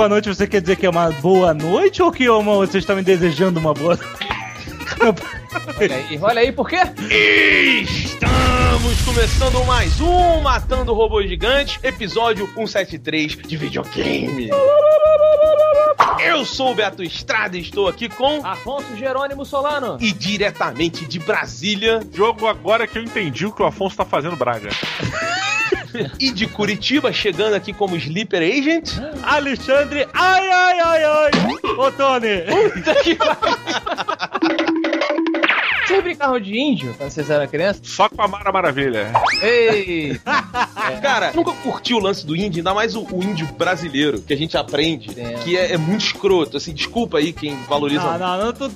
boa noite, você quer dizer que é uma boa noite ou que é uma, você está me desejando uma boa Olha aí, olha aí, por quê? Estamos começando mais um Matando Robô Gigante, episódio 173 de videogame. Eu sou o Beto Estrada e estou aqui com. Afonso Jerônimo Solano. E diretamente de Brasília Jogo agora que eu entendi o que o Afonso tá fazendo, Braga. e de Curitiba, chegando aqui como Sleeper Agent. Alexandre, ai, ai, ai, ai. Ô, Tony. Puta que pariu. Vocês brincavam de índio quando vocês eram criança? Só com a Mara Maravilha. Ei! Cara, nunca curti o lance do índio, ainda mais o, o índio brasileiro, que a gente aprende, É. que é, é muito escroto. Assim, desculpa aí quem valoriza. Não, não, não, tô-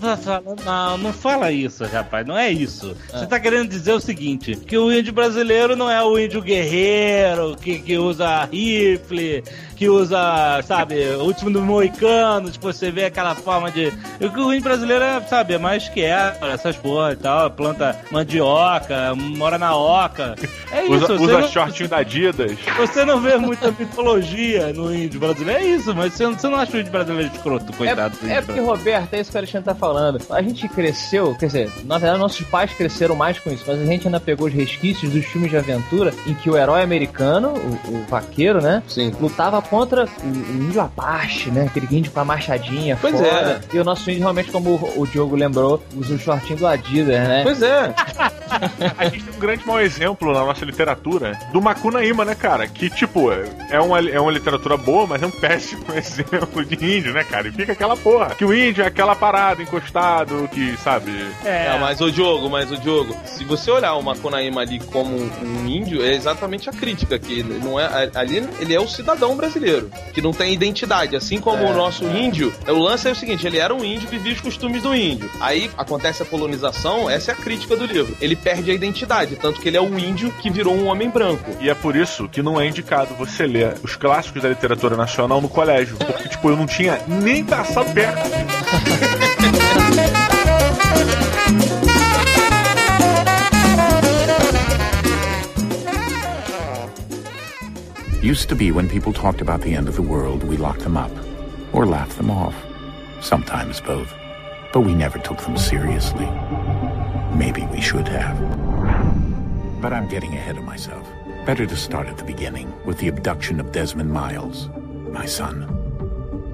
não, não fala isso, rapaz, não é isso. Você tá querendo dizer o seguinte, que o índio brasileiro não é o índio guerreiro, que, que usa rifle, que usa, sabe, o último do moicano, tipo, você vê aquela forma de... O que o índio brasileiro é, sabe, é mais quieto, essas porra e tal, planta mandioca, mora na oca. É isso, Usa, usa não- shortinho da Adidas. Você não vê muita mitologia no índio brasileiro. É isso, mas você, não- você não acha o índio brasileiro escroto, É, coitado do é índio porque. Roberto, é isso que o Alexandre tá falando. A gente cresceu, quer dizer, na verdade, nossos pais cresceram mais com isso, mas a gente ainda pegou os resquícios dos filmes de aventura em que o herói americano, o, o vaqueiro, né? Sim. Lutava contra o, o índio Apache, né? Aquele índio com a machadinha Pois fora. E o nosso índio, realmente, como o, o Diogo lembrou, usa o shortinho do Adidas, né? Pois é. A gente tem um grande mau exemplo na nossa literatura do Macunaíma, né, cara? Que, tipo, é uma, é uma literatura boa, mas é um péssimo exemplo de índio, né, cara? E fica aquela porra. Que o índio é aquela parada, encostado, que, sabe... É, mas o Diogo, mas o Diogo, se você olhar o Macunaíma ali como um índio, é exatamente a crítica, que não é ali ele é o cidadão brasileiro, que não tem identidade, assim como o nosso índio. O lance é o seguinte, ele era um índio, vivia os costumes do índio. Aí acontece a colonização, essa é a crítica do livro. Ele perde a identidade, tanto que ele é um índio que virou um homem branco. E é por isso que não é indicado você ler os clássicos da literatura nacional no colégio. Porque, tipo, eu não tinha nem passado perto. Used to be when people talked about the end of the world, we locked them up or laughed them off. Sometimes both. But we never took them seriously. Maybe we should have. But I'm getting ahead of myself. Better to start at the beginning with the abduction of Desmond Miles, my son.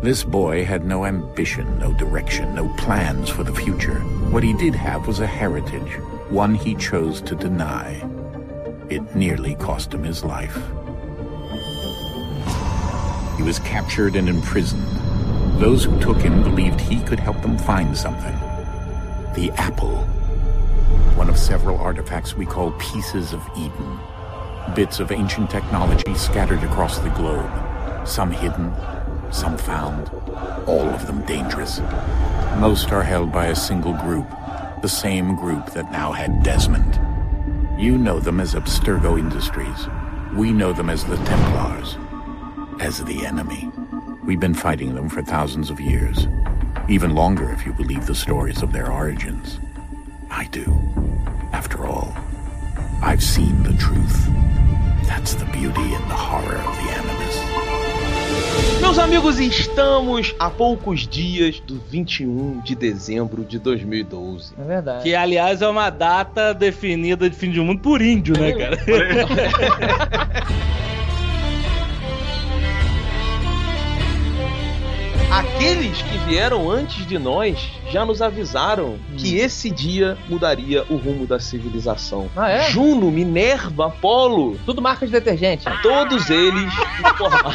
This boy had no ambition, no direction, no plans for the future. What he did have was a heritage, one he chose to deny. It nearly cost him his life. He was captured and imprisoned. Those who took him believed he could help them find something. The apple. One of several artifacts we call pieces of Eden. Bits of ancient technology scattered across the globe. Some hidden, some found, all of them dangerous. Most are held by a single group, the same group that now had Desmond. You know them as Abstergo Industries. We know them as the Templars as the enemy. We've been fighting them for thousands of years. Even longer if you believe the stories of their origins. I do. After all, I've seen the truth. That's the beauty and the horror of the Animus. Meus amigos, estamos a poucos dias do 21 de dezembro de 2012. É verdade. Que, aliás, é uma data definida de fim de mundo por índio, né, cara? Aqueles Os que vieram antes de nós já nos avisaram que esse dia mudaria o rumo da civilização. Ah, é? Juno, Minerva, Apolo, Tudo marca de detergente. todos eles informaram,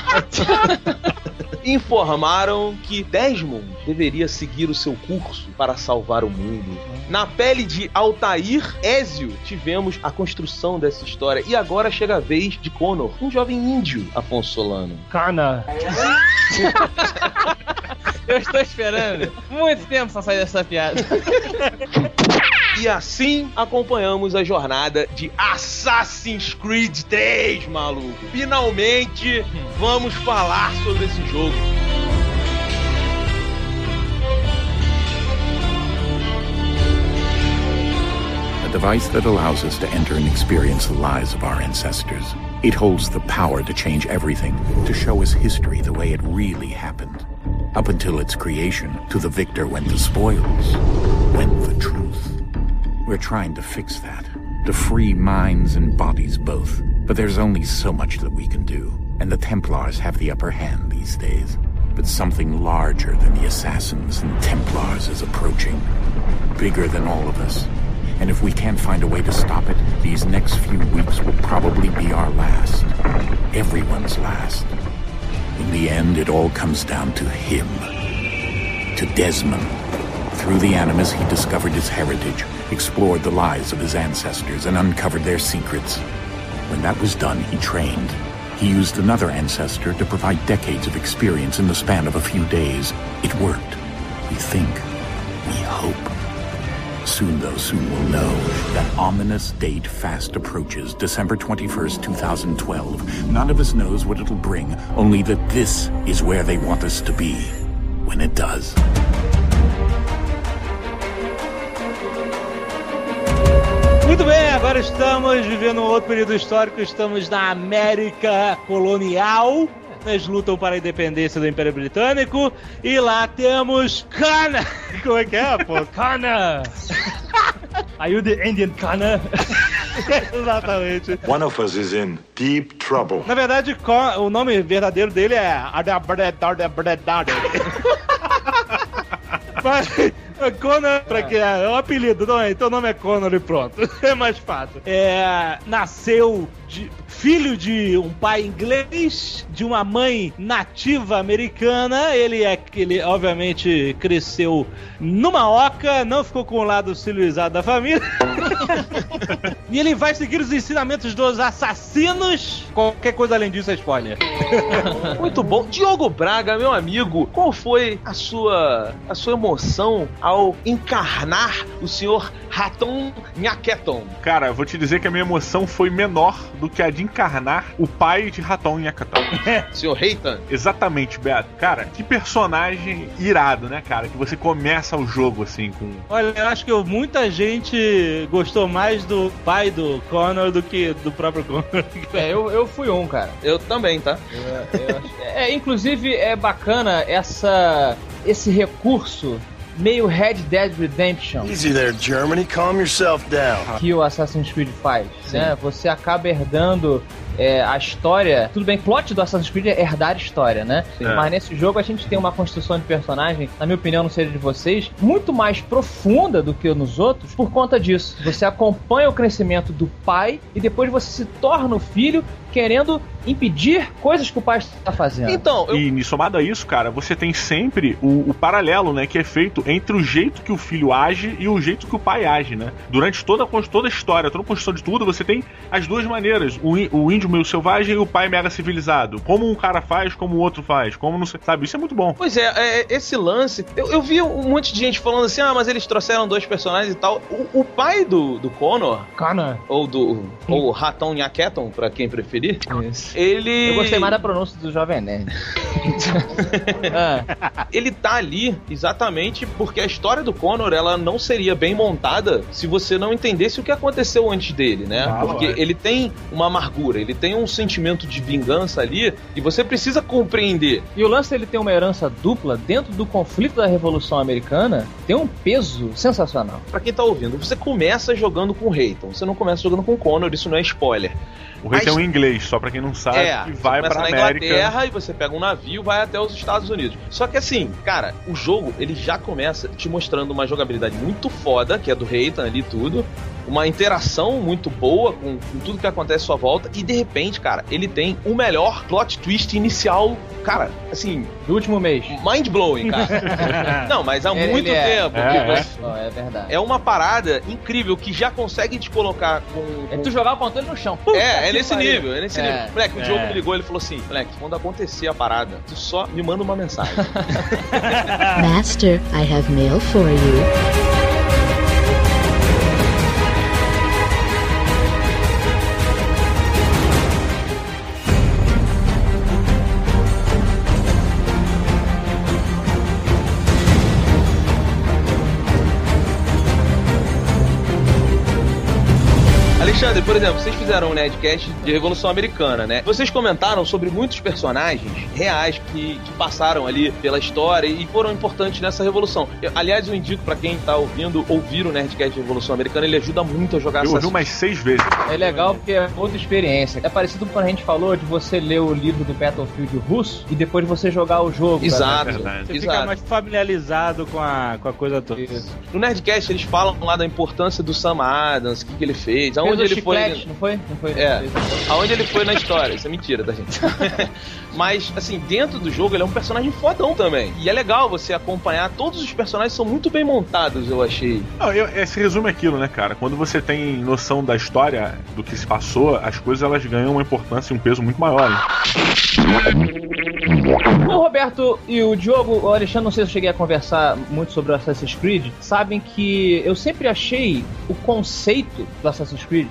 informaram que Desmond deveria seguir o seu curso para salvar o mundo. Na pele de Altair Ézio, tivemos a construção dessa história. E agora chega a vez de Connor, um jovem índio, Afonso Solano. Cana. Eu estou esperando muito tempo pra sair dessa piada. E assim acompanhamos a jornada de Assassin's Creed 3, maluco. Finalmente vamos falar sobre esse jogo. A device that allows us to enter and experience the lives of our ancestors. It holds the power to change everything, to show us history the way it really happened. Up until its creation, to the victor went the spoils, went the truth. We're trying to fix that, to free minds and bodies both. But there's only so much that we can do, and the Templars have the upper hand these days. But something larger than the Assassins and Templars is approaching, bigger than all of us. And if we can't find a way to stop it, these next few weeks will probably be our last. Everyone's last. In the end, it all comes down to him. To Desmond. Through the Animus, he discovered his heritage, explored the lives of his ancestors, and uncovered their secrets. When that was done, he trained. He used another ancestor to provide decades of experience in the span of a few days. It worked. We think. We hope. Soon, though, soon we'll know that ominous date fast approaches, December 21st, 2012. None of us knows what it'll bring, only that this is where they want us to be when it does. Muito bem, agora estamos vivendo um outro período histórico, estamos na América colonial. Eles lutam para a independência do Império Britânico e lá temos Cana. Como é que é, pô? Cana. Are you the Indian Cana? Exatamente. One of us is in deep trouble. Na verdade, o nome verdadeiro dele é Mas Conan, pra que é? É um apelido, não é? Então o nome é Conan e pronto. É mais fácil. É, nasceu de filho de um pai inglês, de uma mãe nativa americana. Ele é ele obviamente cresceu numa oca, não ficou com o lado civilizado da família. e ele vai seguir os ensinamentos dos assassinos. Qualquer coisa além disso é spoiler. Muito bom. Diogo Braga, meu amigo, qual foi a sua a sua emoção ao encarnar o senhor Raton Nhaketon? Cara, eu vou te dizer que a minha emoção foi menor do que a de encarnar o pai de Raton Yakatan. Senhor Reitan? Exatamente, Beto. Cara, que personagem irado, né, cara? Que você começa o jogo assim com. Olha, eu acho que muita gente gostou mais do pai do Connor do que do próprio Connor. É, eu, eu fui um, cara. Eu também, tá? Eu- eu acho- é, inclusive, é bacana essa, esse recurso meio Red Dead Redemption Easy there, Germany. Calm yourself down. que o Assassin's Creed faz, né? Você acaba herdando é, a história. Tudo bem, plot do Assassin's Creed é herdar história, né? Sim. Mas nesse jogo a gente tem uma construção de personagem, na minha opinião, não sei de vocês, muito mais profunda do que nos outros por conta disso. Você acompanha o crescimento do pai e depois você se torna o filho querendo impedir coisas que o pai está fazendo. Então, eu, E somado a isso, cara, você tem sempre o, o paralelo, né, que é feito entre o jeito que o filho age e o jeito que o pai age, né? Durante toda toda a história, toda a construção de tudo, você tem as duas maneiras. O, o índio meio selvagem e o pai mega civilizado. Como um cara faz, como o outro faz. Como não sei, sabe? Isso é muito bom. Pois é, é, esse lance. Eu, eu vi um monte de gente falando assim: ah, mas eles trouxeram dois personagens e tal. O, o pai do, do Connor, Connor. ou do. ou Raton Nhaketon, pra quem preferir, ele. Eu gostei mais da pronúncia do Jovem Nerd. Ah, Ele tá ali exatamente porque a história do Connor ela não seria bem montada se você não entendesse o que aconteceu antes dele, né? Ah, porque ele tem uma amargura, ele tem um sentimento de vingança ali e você precisa compreender. E o lance dele ter uma herança dupla dentro do conflito da Revolução Americana tem um peso sensacional. Pra quem tá ouvindo, você começa jogando com o Reiton, você não começa jogando com o Connor, isso não é spoiler. O rei Mas- tem um inglês, só pra quem não sabe, É, que você vai na América. Inglaterra e você pega um navio vai até os Estados Unidos. Só que assim, cara, o jogo ele já começa te mostrando uma jogabilidade muito foda, que é do Reitan ali e tudo. Uma interação muito boa com, com tudo que acontece à sua volta. E de repente, cara, ele tem o melhor plot twist inicial, cara, assim, Do último mês. mind blowing, cara. Não, mas há Ele- muito ele é. tempo. É, é. Não, é verdade. é uma parada incrível que já consegue te colocar com. É tu jogar o controle no chão. Puta É, é nesse pariu. nível, é nesse É. nível. Moleque, o É. Diogo me ligou ele falou assim: Moleque, quando acontecer a parada, tu só me manda uma mensagem. Master, I have mail for you. Alexandre, por exemplo, vocês fizeram um Nerdcast de Revolução Americana, né? Vocês comentaram sobre muitos personagens reais que, que passaram ali pela história e foram importantes nessa revolução. Eu- aliás, eu indico pra quem tá ouvindo ouvir o Nerdcast de Revolução Americana, ele ajuda muito a jogar Eu ouvi umas seis vezes. É legal porque é outra experiência. É parecido com quando a gente falou de você ler o livro do Battlefield russo e depois você jogar o jogo. Exato. verdade. Você Exato. fica mais familiarizado com a, com a coisa toda. Isso. No Nerdcast eles falam lá da importância do Sam Adams, o que, que ele fez, aonde ele foi. não foi? Não foi? É. Aonde ele foi na história, isso é mentira da gente. Mas, assim, dentro do jogo ele é um personagem fodão também. E é legal você acompanhar, todos os personagens são muito bem montados, eu achei. Não, eu, esse resumo é aquilo, né, cara? Quando você tem noção da história, do que se passou, as coisas elas ganham uma importância e um peso muito maior. né? O Roberto e o Diogo, o Alexandre, não sei se eu cheguei a conversar muito sobre o Assassin's Creed, sabem que eu sempre achei o conceito do Assassin's Creed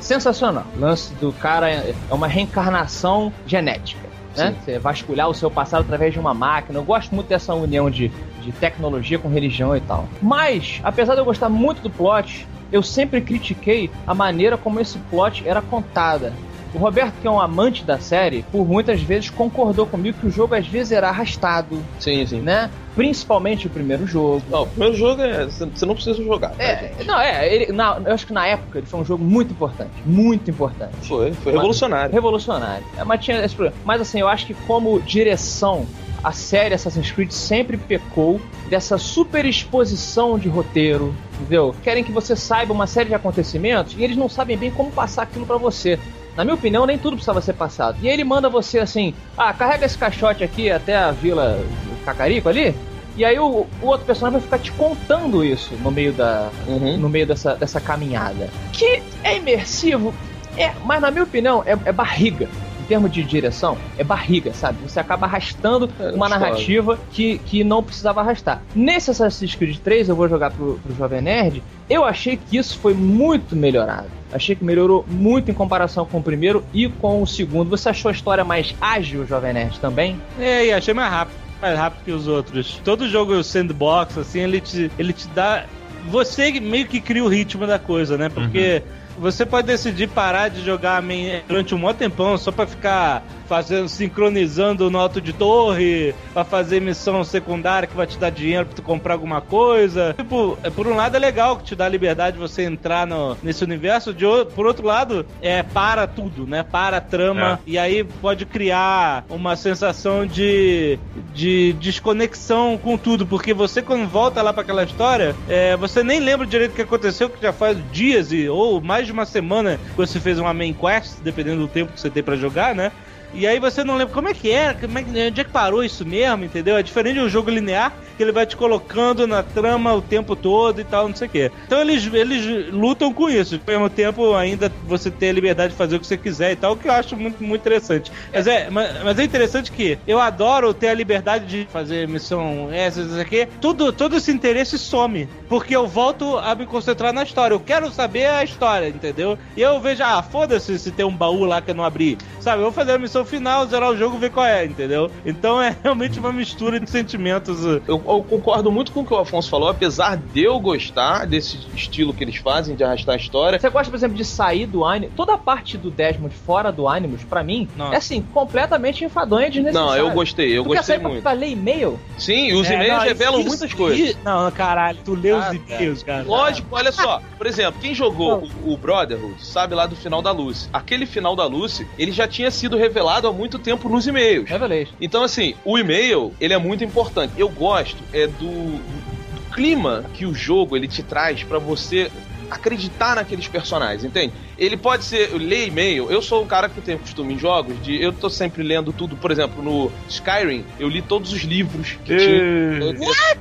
sensacional. O lance do cara é é uma reencarnação genética. Né? Sim. Você vasculhar o seu passado através de uma máquina. Eu gosto muito dessa união de, de tecnologia com religião e tal. Mas, apesar de eu gostar muito do plot, eu sempre critiquei a maneira como esse plot era contada. O Roberto, que é um amante da série, por muitas vezes concordou comigo que o jogo às vezes era arrastado, Sim, sim. né? Principalmente o primeiro jogo. Não, o primeiro jogo é. Você não precisa jogar. tá, É, gente? não, é, ele, na- eu acho que na época ele foi um jogo muito importante. Muito importante. Foi, foi revolucionário. Revolucionário. É, mas tinha esse problema. Mas assim, eu acho que como direção, a série Assassin's Creed sempre pecou dessa super exposição de roteiro, entendeu? Querem que você saiba uma série de acontecimentos e eles não sabem bem como passar aquilo pra você. Na minha opinião, nem tudo precisava ser passado. E aí ele manda você assim: ah, carrega esse caixote aqui até a vila Cacarico ali. E aí o, o outro personagem vai ficar te contando isso no meio da, Uhum. no meio dessa, dessa caminhada. Que é imersivo, é, mas na minha opinião é, é barriga. Em termos de direção, é barriga, sabe? Você acaba arrastando É, uma narrativa que, que não precisava arrastar. Nesse Assassin's Creed 3, eu vou jogar pro, pro Jovem Nerd, eu achei que isso foi muito melhorado. Achei que melhorou muito em comparação com o primeiro e com o segundo. Você achou a história mais ágil, Jovem Nerd, também? É, e achei mais rápido. Mais rápido que os outros. Todo jogo sandbox, assim, ele te, ele te dá. Você meio que cria o ritmo da coisa, né? Porque você pode decidir parar de jogar durante um maior tempão só pra ficar fazendo, sincronizando no alto de torre, pra fazer missão secundária que vai te dar dinheiro pra tu comprar alguma coisa. Tipo, é, por um lado é legal que te dá a liberdade de você entrar no, nesse universo, de, o- por outro lado, é para tudo, né? Para a trama. E aí pode criar uma sensação de, de desconexão com tudo, porque você quando volta lá para aquela história, é, você nem lembra direito o que aconteceu, que já faz dias e, ou mais de uma semana que você fez uma main quest, dependendo do tempo que você tem para jogar, né? E aí você não lembra como é que era, como é onde é que parou isso mesmo, entendeu? É diferente de um jogo linear, que ele vai te colocando na trama o tempo todo e tal, não sei o quê. Então eles, eles lutam com isso. Ao mesmo tempo, ainda você ter a liberdade de fazer o que você quiser e tal, o que eu acho muito, muito interessante. Mas é, mas, mas é interessante que eu adoro ter a liberdade de fazer missão essa, isso aqui. Tudo, todo esse interesse some. Porque eu volto a me concentrar na história. Eu quero saber a história, entendeu? E eu vejo, ah, foda-se se tem um baú lá que eu não abri. Sabe, eu vou fazer a missão o final, zerar o jogo, ver qual é, entendeu? Então é realmente uma mistura de sentimentos. uh, Eu, eu concordo muito com o que o Afonso falou, apesar de eu gostar desse estilo que eles fazem de arrastar a história. Você gosta, por exemplo, de sair do Animus? Toda a parte do Desmond fora do Animus, pra mim, Nossa. é assim, completamente enfadonha e desnecessária. Não, eu gostei, eu Porque gostei sair pra- muito. Pra ler e-mail? Sim, os É, e-mails não, revelam isso- muitas coisas. isso- Não, caralho, tu lê os Ah, e-mails, cara. Lógico, olha só. Por exemplo, quem jogou o, o Brotherhood sabe lá do final da Lucy. Aquele final da Lucy, ele já tinha sido revelado há muito tempo nos e-mails. Revelation. Então, assim, o e-mail, ele é muito importante. Eu gosto é do, do clima que o jogo ele te traz pra você acreditar naqueles personagens, entende? Ele pode ser eu ler e-mail. Eu sou um cara que tem costume em jogos de eu tô sempre lendo tudo, por exemplo, no Skyrim, eu li todos os livros que tinha. Eu-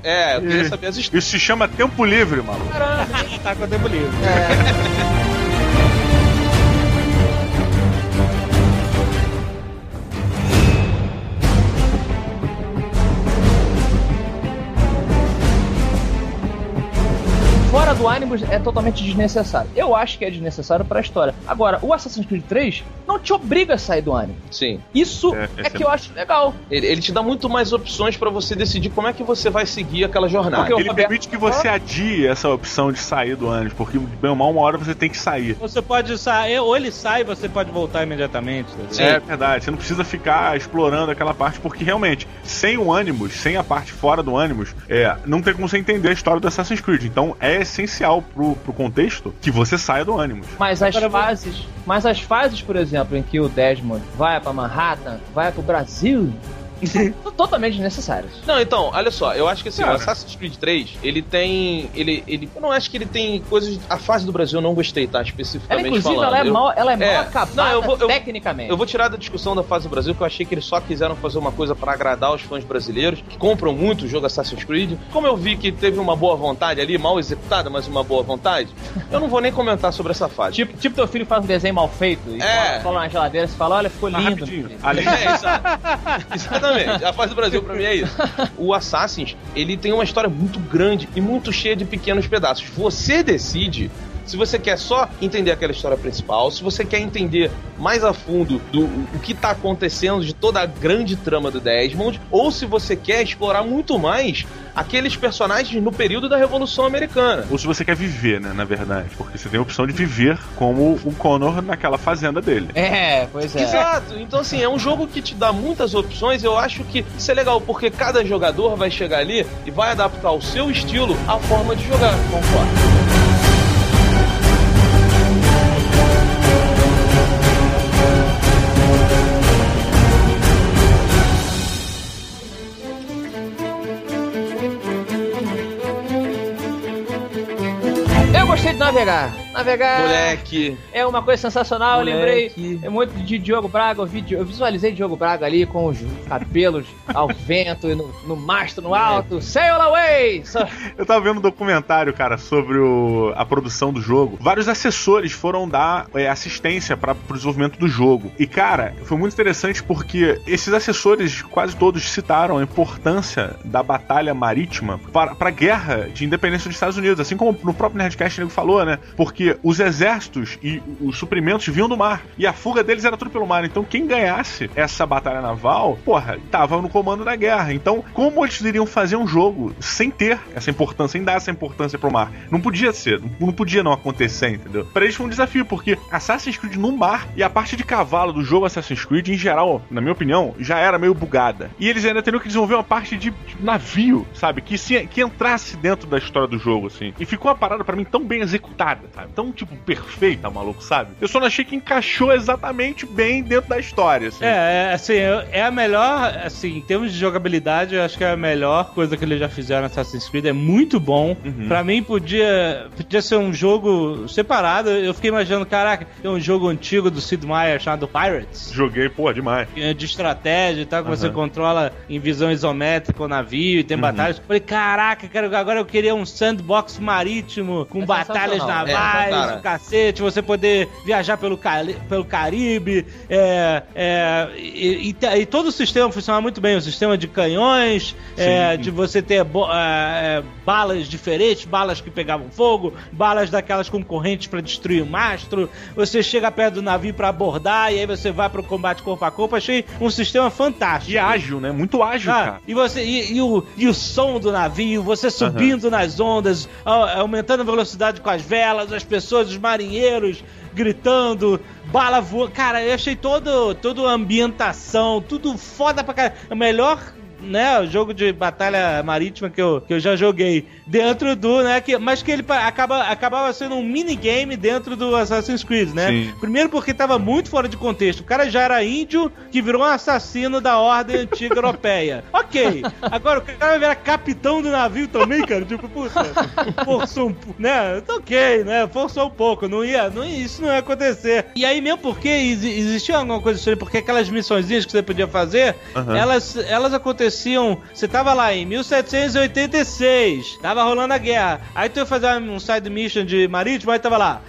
é, eu queria saber as histórias. Isso se chama tempo livre, maluco. tá com o tempo livre. Fora do Animus é totalmente desnecessário. Eu acho que é desnecessário pra história. Agora, o Assassin's Creed 3 não te obriga a sair do Animus. Sim. Isso É, é, que é- eu acho legal. Ele, ele te dá muito mais opções pra você decidir como é que você vai seguir aquela jornada. Porque o Ele Roberto- permite que você adie essa opção de sair do ânimo, porque bem ou mal uma hora você tem que sair. Você pode sair, ou ele sai e você pode voltar imediatamente. Sim. É verdade, você não precisa ficar explorando aquela parte, porque realmente, sem o Animus, sem a parte fora do Animus, é, não tem como você entender a história do Assassin's Creed. Então é essencial pro, pro contexto que você saia do Animus. Mas as Agora eu vou- fases, mas as fases, por exemplo, em que o Desmond vai pra Manhattan, vai pro Brasil, totalmente desnecessárias. Não, então, olha só, eu acho que assim, Cara. o Assassin's Creed 3, ele tem. Ele, ele. Eu não acho que ele tem coisas. A fase do Brasil eu não gostei, tá? Ela, Especificamente inclusive, falando. ela é Eu- mal, ela é mal É. acabada Não, eu vou- eu- tecnicamente. Eu vou tirar da discussão da fase do Brasil, que eu achei que eles só quiseram fazer uma coisa pra agradar os fãs brasileiros, que compram muito o jogo Assassin's Creed. Como eu vi que teve uma boa vontade ali, mal executada, mas uma boa vontade, eu não vou nem comentar sobre essa fase. Tipo, tipo teu filho faz um desenho mal feito e É. cola- na geladeira e você fala, olha, ficou lindo. rapidinho, ali, É, exa- exatamente. A fase do Brasil pra mim é isso. O Assassin's, ele tem uma história muito grande e muito cheia de pequenos pedaços. Você decide se você quer só entender aquela história principal, se você quer entender mais a fundo do o que tá acontecendo de toda a grande trama do Desmond, ou se você quer explorar muito mais aqueles personagens no período da Revolução Americana. ou se você quer viver, né, na verdade. Porque você tem a opção de viver como o Connor naquela fazenda dele. É, pois é. Exato. Então, assim, é um jogo que te dá muitas opções. Eu acho que isso é legal, porque cada jogador vai chegar ali e vai adaptar o seu estilo à forma de jogar. Concordo. De navegar. Navegar Moleque. é uma coisa sensacional. Eu Moleque. lembrei é muito de Diogo Braga. Eu, vi, eu visualizei Diogo Braga ali com os cabelos ao vento e no, no mastro no alto. Sail away! Eu tava vendo um documentário, cara, sobre o- a produção do jogo. Vários assessores foram dar é, assistência para pro desenvolvimento do jogo. E, cara, foi muito interessante porque esses assessores, quase todos, citaram a importância da batalha marítima para a guerra de independência dos Estados Unidos. Assim como no próprio Nerdcast ele falou, né? Porque os exércitos e os suprimentos vinham do mar. E a fuga deles era tudo pelo mar. Então, quem ganhasse essa batalha naval, porra, tava no comando da guerra. Então, como eles iriam fazer um jogo sem ter essa importância, sem dar essa importância pro mar? Não podia ser, não podia não acontecer, entendeu? Pra eles foi um desafio, porque Assassin's Creed no mar e a parte de cavalo do jogo Assassin's Creed, em geral, na minha opinião, já era meio bugada. E eles ainda teriam que desenvolver uma parte de, navio, sabe? Que, se, que entrasse dentro da história do jogo, assim. E ficou uma parada pra mim tão bem executada, sabe? Tão, tipo, perfeita, maluco, sabe? Eu só não achei que encaixou exatamente bem dentro da história, assim. É, é, assim, é a melhor, assim, em termos de jogabilidade, eu acho que é a melhor coisa que eles já fizeram no Assassin's Creed, é muito bom. Uhum. Pra mim podia, podia ser um jogo separado, eu fiquei imaginando, caraca, tem um jogo antigo do Sid Meier chamado Pirates, Joguei, pô, demais. é de estratégia e tal, que você Aham. controla em visão isométrica o navio e tem batalhas. Falei, caraca, cara, agora eu queria um sandbox marítimo com É batalhas navais mais, cara. o cacete, você poder viajar pelo, Cali- pelo Caribe, é, é, e, e e todo o sistema funciona muito bem, o sistema de canhões, é, de você ter é, é, balas diferentes, balas que pegavam fogo, balas daquelas concorrentes pra destruir o mastro, você chega perto do navio pra abordar e aí você vai pro combate corpo a corpo, achei um sistema fantástico. E ágil, né? Muito ágil, Ah, cara. e você e, e o, e o som do navio, você subindo nas ondas, aumentando a velocidade com as velas, as pessoas, os marinheiros gritando, bala voando. Cara, eu achei todo, toda a ambientação, tudo foda pra caralho. É o melhor. Né, jogo de batalha marítima que eu, que eu já joguei dentro do, né, que, mas que ele acaba, acabava sendo um minigame dentro do Assassin's Creed, né? Sim. Primeiro porque tava muito fora de contexto. O cara já era índio que virou um assassino da ordem antiga europeia. Ok. Agora o cara vai virar capitão do navio também, cara. Tipo, puta, forçou um pouco, né? Tá Ok, né? Forçou um pouco. Não ia, não, isso não ia acontecer. E aí mesmo porque exi- existia alguma coisa estranha, porque aquelas missõezinhas que você podia fazer, Aham. elas, elas aconteciam. Você tava lá em 1786, tava rolando a guerra. Aí tu ia fazer um side mission de marítimo, aí tava lá.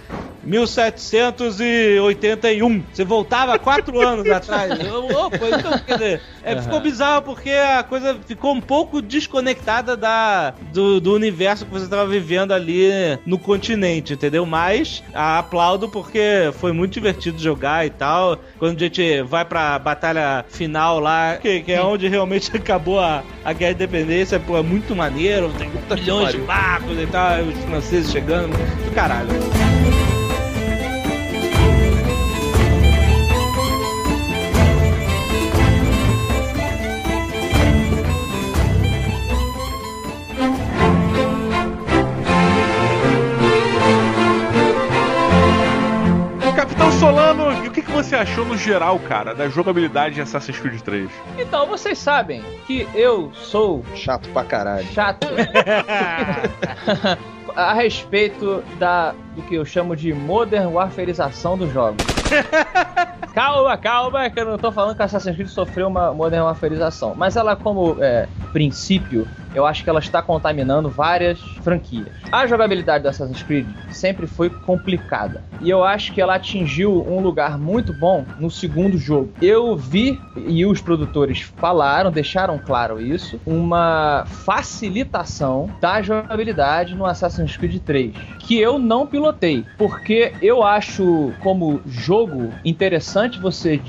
1781. Você voltava quatro anos atrás. Opa, então, quer dizer, é, ficou bizarro porque a coisa ficou um pouco desconectada da, do, do universo que você estava vivendo ali no continente, entendeu? Mas a aplaudo porque foi muito divertido jogar e tal. Quando a gente vai pra batalha final lá, que, que é onde realmente acabou a, a guerra de independência, pô, é muito maneiro. Tem milhões de barcos e tal, os franceses chegando. Do caralho. Você achou no geral, cara, da jogabilidade de Assassin's Creed 3? Então, vocês sabem que eu sou Chato pra caralho. chato a respeito da do que eu chamo de modern warfareização dos jogos. calma, calma, que eu não tô falando que Assassin's Creed sofreu uma modern warfareização, mas ela como é, princípio, eu acho que ela está contaminando várias franquias. A jogabilidade do Assassin's Creed sempre foi complicada. E eu acho que ela atingiu um lugar muito bom no segundo jogo. Eu vi, e os produtores falaram, deixaram claro isso, uma facilitação da jogabilidade no Assassin's Creed 3. Que eu não pilotei. Porque eu acho, como jogo, interessante você,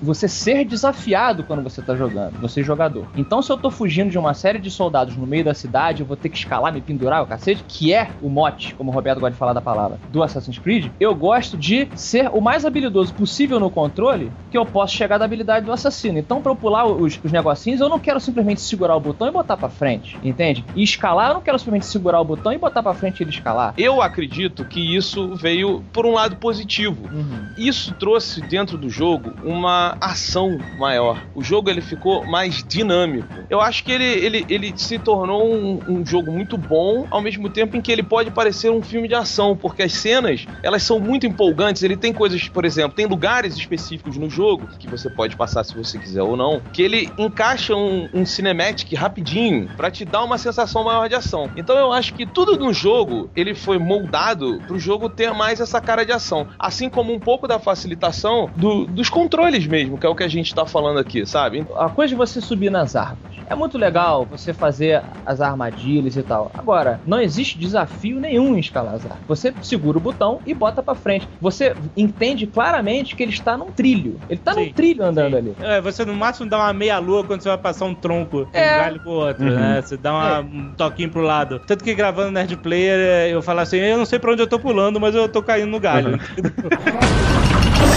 você ser desafiado quando você tá jogando, você jogador. Então, se eu tô fugindo de uma série de soldados no meio da cidade, eu vou ter que escalar, me pendurar, o cacete, que é o mote, como o Roberto gosta de falar da palavra, do Assassin's Creed, eu gosto de ser o mais habilidoso possível no controle, que eu posso chegar da habilidade do assassino. Então, pra eu pular os, os negocinhos, eu não quero simplesmente segurar o botão e botar pra frente, entende? E escalar, eu não quero simplesmente segurar o botão e botar pra frente e ele escalar. Eu acredito que isso veio por um lado positivo. Uhum. Isso trouxe dentro do jogo uma ação maior. O jogo ele ficou mais dinâmico. Eu acho que ele, ele, ele se tornou um, um jogo muito bom, ao mesmo tempo em que ele pode parecer um filme de ação, porque as cenas elas são muito empolgantes. Ele tem coisas, por exemplo, tem lugares específicos no jogo que você pode passar se você quiser ou não, que ele encaixa um, um cinematic rapidinho pra te dar uma sensação maior de ação. Então eu acho que tudo no jogo ele foi moldado pro jogo ter mais essa cara de ação, assim como um pouco da facilitação do- dos controles mesmo, que é o que a gente tá falando aqui, sabe? a coisa de você subir nas árvores. É muito legal você fazer as armadilhas e tal. Agora, não existe desafio nenhum em escalar as árvores. Você segura o botão e bota pra frente. Você entende claramente que ele está num trilho. Ele tá num Sim, trilho andando ali. É, você no máximo dá uma meia-lua quando você vai passar um tronco de um É. galho pro outro, Uhum. né? Você dá uma- um toquinho pro lado. Tanto que gravando Nerd Player, é, eu falo assim, eu não sei pra onde eu tô pulando, mas eu tô caindo no galho.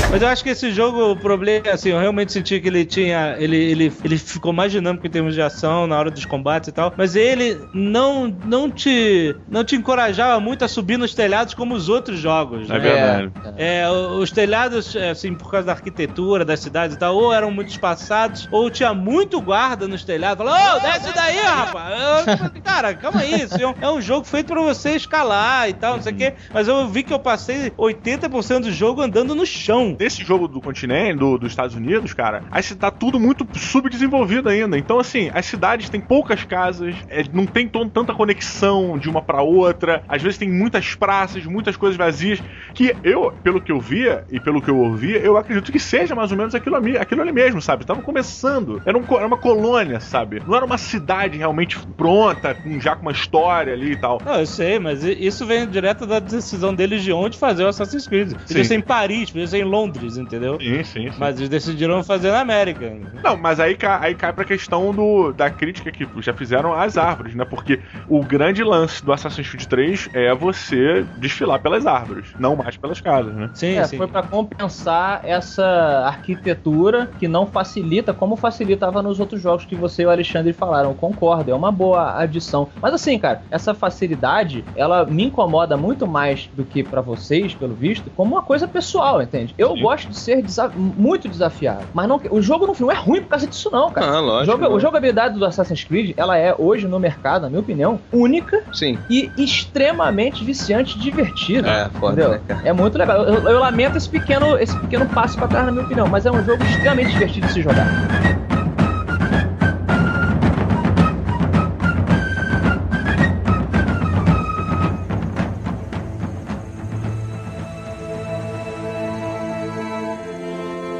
Mas eu acho que esse jogo, o problema, assim, eu realmente senti que ele tinha. Ele, ele, ele ficou mais dinâmico em termos de ação na hora dos combates e tal. Mas ele não, não te. não te encorajava muito a subir nos telhados como os outros jogos. É né? verdade. É, o- os telhados, é, assim, por causa da arquitetura das cidades e tal, ou eram muito espaçados, ou tinha muito guarda nos telhados. Falou, ô, desce daí, rapaz! Eu, cara, calma aí, isso é um, é um jogo feito pra você escalar e tal, não sei o quê. Mas eu vi que eu passei 80% do jogo andando no chão. Nesse jogo do continente, do, dos Estados Unidos, cara, aí tá tudo muito subdesenvolvido ainda. Então, assim, as cidades têm poucas casas, é, não tem tanta conexão de uma para outra. Às vezes tem muitas praças, muitas coisas vazias. Que eu, pelo que eu via e pelo que eu ouvia, eu acredito que seja mais ou menos aquilo ali, aquilo ali mesmo, sabe? Tava começando. Era, um, era uma colônia, sabe? Não era uma cidade realmente pronta, com, já com uma história ali e tal. Não, eu sei, mas isso vem direto da decisão deles de onde fazer o Assassin's Creed. Podia ser em Paris, podia ser em Londres, entendeu? Sim, sim, sim. Mas eles decidiram fazer na América. Não, mas aí, aí cai pra questão do, da crítica que já fizeram às árvores, né? Porque o grande lance do Assassin's Creed 3 é você desfilar pelas árvores, não mais pelas casas, né? Sim, é, sim. Foi para compensar essa arquitetura que não facilita como facilitava nos outros jogos que você e o Alexandre falaram. Concordo, é uma boa adição. Mas assim, cara, essa facilidade, ela me incomoda muito mais do que para vocês, pelo visto, como uma coisa pessoal, entende? Eu. Gosto de ser desa muito desafiado, mas não, o jogo não é ruim por causa disso não, cara. Ah, lógico. O, jogo, o jogabilidade do Assassin's Creed, ela é hoje no mercado, na minha opinião, única Sim. e extremamente viciante e divertida. É, foda, né, cara? É muito legal. Eu, eu, lamento esse pequeno, esse pequeno passo para trás, na minha opinião, mas é um jogo extremamente divertido de se jogar.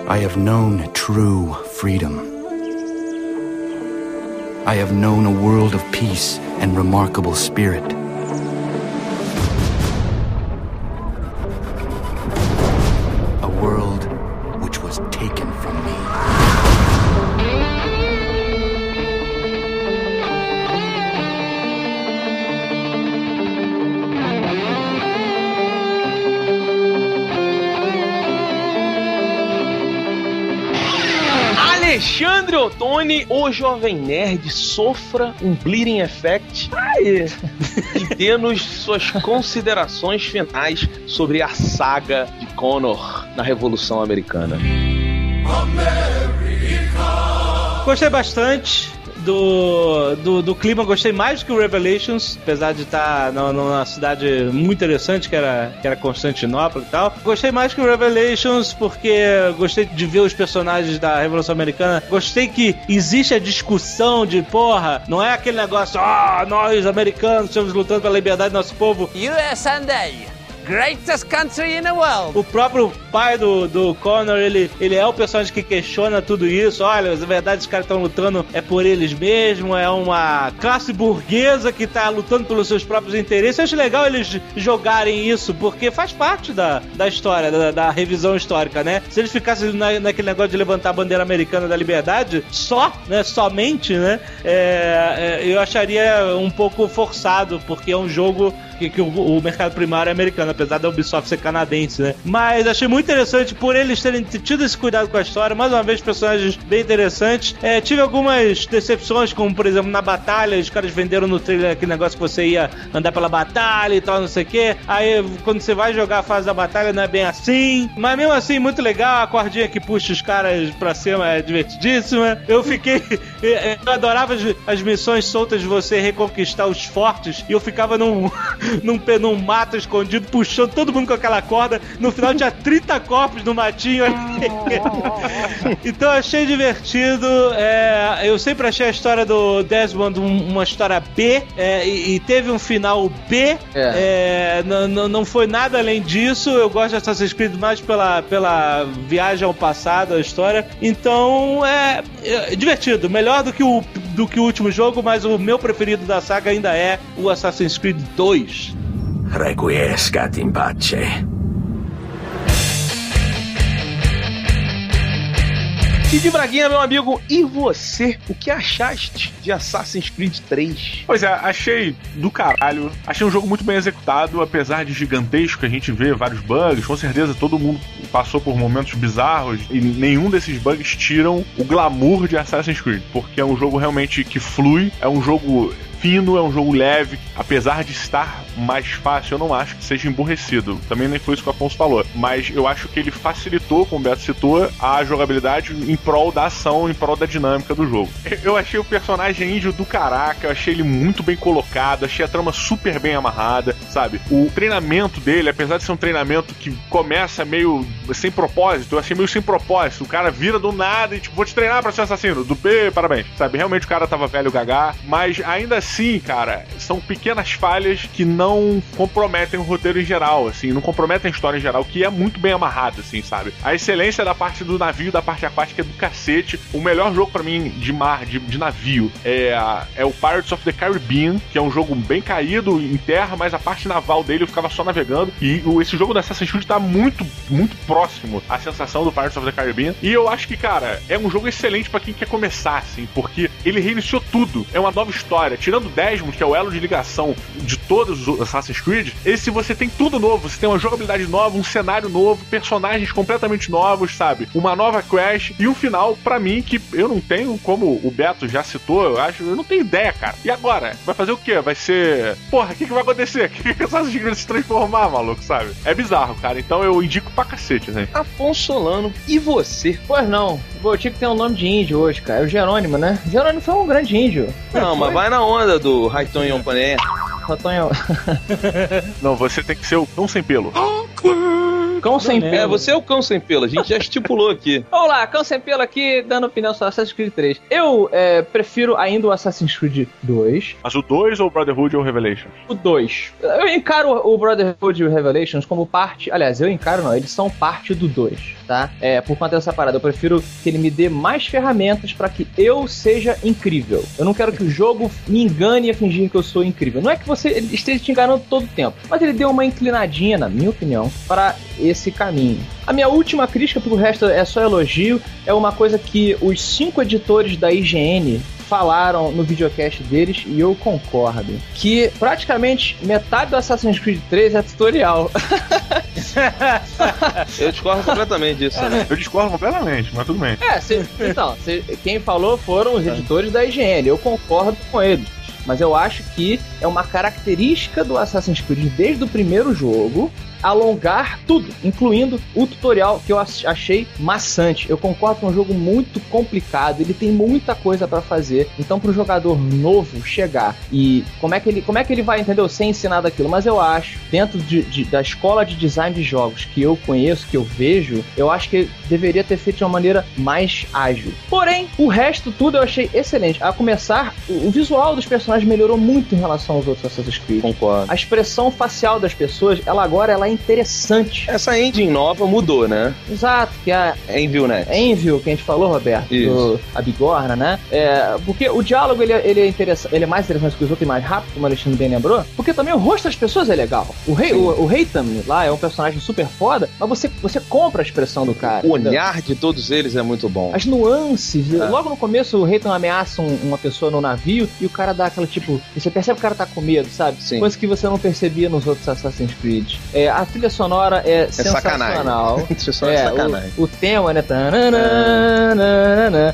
I have known true freedom. I have known a world of peace and remarkable spirit. Ottoni, o Jovem Nerd, sofra um Bleeding Effect e dê-nos suas considerações finais sobre a saga de Connor na Revolução Americana. Gostei bastante do, do, do, clima, gostei mais do que o Revelations, apesar de estar numa cidade muito interessante, que era, que era Constantinopla e tal. Gostei mais que o Revelations porque gostei de ver os personagens da Revolução Americana. Gostei que existe a discussão de, porra, não é aquele negócio, ah, nós americanos estamos lutando pela liberdade do nosso povo. USA greatest country in the world. O próprio pai do, do Connor, ele, ele é o personagem que questiona tudo isso. Olha, na verdade, os caras estão lutando é por eles mesmos, é uma classe burguesa que tá lutando pelos seus próprios interesses. Eu acho legal eles jogarem isso, porque faz parte da, da história, da, da revisão histórica, né? Se eles ficassem na, naquele negócio de levantar a bandeira americana da liberdade, só, né? Somente, né? É, é, eu acharia um pouco forçado, porque é um jogo que, que o, o, mercado primário é americano, apesar da Ubisoft ser canadense, né? Mas achei muito interessante por eles terem tido esse cuidado com a história. Mais uma vez, personagens bem interessantes. É, tive algumas decepções, como por exemplo na batalha, os caras venderam no trailer aquele negócio que você ia andar pela batalha e tal, não sei o quê. Aí quando você vai jogar a fase da batalha, não é bem assim. Mas mesmo assim, muito legal. A cordinha que puxa os caras pra cima é divertidíssima. Eu fiquei. Eu adorava as, as missões soltas de você reconquistar os fortes e eu ficava num num, num mato escondido, puxando todo mundo com aquela corda. No final tinha 30 corpos no matinho. então achei divertido. É, eu sempre achei a história do Desmond uma história B é, e, e, teve um final B. É. não, não foi nada além disso. Eu gosto de Assassin's Creed mais pela, pela viagem ao passado, a história. Então é, é divertido. Melhor do que, o, do que o último jogo, mas o meu preferido da saga ainda é o Assassin's Creed 2. Requiescat in pace. Cid Braguinha, meu amigo, e você? O que achaste de Assassin's Creed 3? Pois é, achei do caralho. Achei um jogo muito bem executado, apesar de gigantesco, a gente vê vários bugs. Com certeza todo mundo passou por momentos bizarros e nenhum desses bugs tiram o glamour de Assassin's Creed, porque é um jogo realmente que flui, é um jogo fino, é um jogo leve. Apesar de estar mais fácil, eu não acho que seja emburrecido. Também nem foi isso que o Afonso falou. Mas eu acho que ele facilitou, como o Beto citou, a jogabilidade em prol da ação, em prol da dinâmica do jogo. Eu achei o personagem índio do caraca, eu achei ele muito bem colocado, achei a trama super bem amarrada, sabe? O treinamento dele, apesar de ser um treinamento que começa meio sem propósito, eu achei meio sem propósito. O cara vira do nada e tipo, vou te treinar pra ser assassino. Do P, parabéns. Sabe? Realmente o cara tava velho gagá, mas ainda assim, cara, são pequenas falhas que não comprometem o roteiro em geral, assim, não comprometem a história em geral, que é muito bem amarrado, assim, sabe? A excelência da parte do navio, da parte aquática é do cacete. O melhor jogo para mim de mar, de, de navio, é, é o Pirates of the Caribbean, que é um jogo bem caído em terra, mas a parte naval dele eu ficava só navegando. E esse jogo da Assassin's Creed tá muito, muito próximo à sensação do Pirates of the Caribbean. E eu acho que, cara, é um jogo excelente para quem quer começar, assim, porque ele reiniciou tudo. É uma nova história. Tirando Desmond, que é o elo de ligação de todos os Assassin's Creed, esse você tem tudo novo. Você tem uma jogabilidade nova, um cenário novo, personagens completamente novos, sabe? Uma nova Crash e um final, para mim, que eu não tenho, como o Beto já citou, eu acho, eu não tenho ideia, cara. E agora? Vai fazer o quê? Vai ser. Porra, o que, que vai acontecer? O que, que Assassin's Creed se transformar, maluco, sabe? É bizarro, cara. Então eu indico pra cacete, né? Afonso Solano, e você? Pois não. Pô, tinha que ter um nome de índio hoje, cara. É o Jerônimo, né? Jerônimo foi um grande índio. Não, mas vai na onda do Raiton Yompané. Ratonho. Não, você tem que ser o cão sem pelo. Cão sem pelo. É, você é o cão sem pelo, a gente já estipulou aqui. Vamos lá, Cão sem pelo aqui, dando opinião sobre Assassin's Creed 3. Eu é, prefiro ainda o Assassin's Creed 2. Mas o 2 ou o Brotherhood ou o Revelation? O 2. Eu encaro o Brotherhood e o Revelations como parte. Aliás, eu encaro não, eles são parte do 2, tá? É, por conta dessa parada, eu prefiro que ele me dê mais ferramentas pra que eu seja incrível. Eu não quero que o jogo me engane a fingir que eu sou incrível. Não é que você esteja te enganando todo o tempo, mas ele deu uma inclinadinha, na minha opinião, para esse caminho. A minha última crítica, porque o resto é só elogio, é uma coisa que os cinco editores da IGN falaram no videocast deles e eu concordo. Que praticamente metade do Assassin's Creed 3 é tutorial. Eu discordo completamente disso. Né? Eu discordo completamente, mas tudo bem. É, cê, então, cê, quem falou foram os editores da IGN. Eu concordo com eles. Mas eu acho que é uma característica do Assassin's Creed desde o primeiro jogo alongar tudo, incluindo o tutorial que eu ach- achei maçante. Eu concordo com um jogo muito complicado, ele tem muita coisa pra fazer. Então, pro jogador novo chegar e como é que ele, como é que ele vai, entendeu? Ser ensinado aquilo. Mas eu acho, dentro de, de- da escola de design de jogos que eu conheço, que eu vejo, eu acho que deveria ter feito de uma maneira mais ágil. Porém, o resto tudo eu achei excelente. A começar, o, o visual dos personagens melhorou muito em relação aos outros Assassin's Creed. Concordo. A expressão facial das pessoas, ela agora ela é interessante. Essa engine nova mudou, né? Exato, que é a Envio Net. Envio, que a gente falou, Roberto, Isso. do, a bigorna, né? É, porque o diálogo ele, é- ele é interessante, ele é mais interessante que os outros e mais rápido, como o Alexandre bem lembrou, porque também o rosto das pessoas é legal. O rei, o, o Reitam lá é um personagem super foda, mas você, você compra a expressão do cara. O olhar de todos eles é muito bom. As nuances. É. Logo no começo, o Reitam ameaça um- uma pessoa no navio e o cara dá aquela tipo. Você percebe que o cara tá com medo, sabe? Sim. Coisa que você não percebia nos outros Assassin's Creed. É, a trilha sonora é, sensacional. sacanagem. Isso é sacanagem. O, o tema, né? tananana,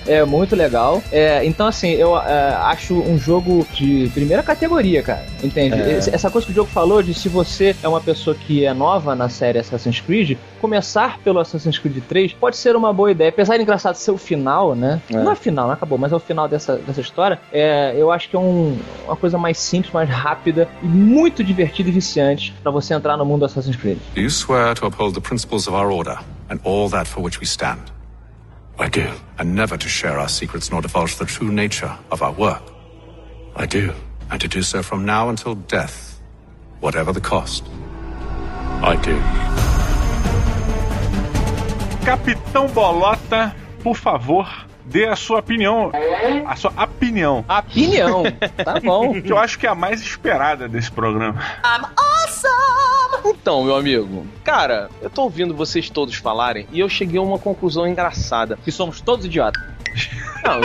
É muito legal. É, então, assim, eu é, acho um jogo de primeira categoria, cara. Entende? É. Essa coisa que o jogo falou de se você é uma pessoa que é nova na série Assassin's Creed, começar pelo Assassin's Creed 3 pode ser uma boa ideia. Apesar de engraçado ser o final, né? É. Não é final, não acabou, mas é o final dessa, dessa história. É, eu acho que é um- uma coisa mais simples, mais rápida e muito divertida e viciante pra você entrar no mundo do Assassin's Creed. Do you swear to uphold the principles of our order and all that for which we stand? I do. And never to share our secrets nor divulge the true nature of our work? I do. And to do so from now until death, whatever the cost? I do. Capitão Bolota, por favor, dê a sua opinião. A sua opinião. Opinião, tá bom. Que eu acho que é a mais esperada desse programa. Então, meu amigo, cara, eu tô ouvindo vocês todos falarem e eu cheguei a uma conclusão engraçada. Que somos todos idiotas. Não,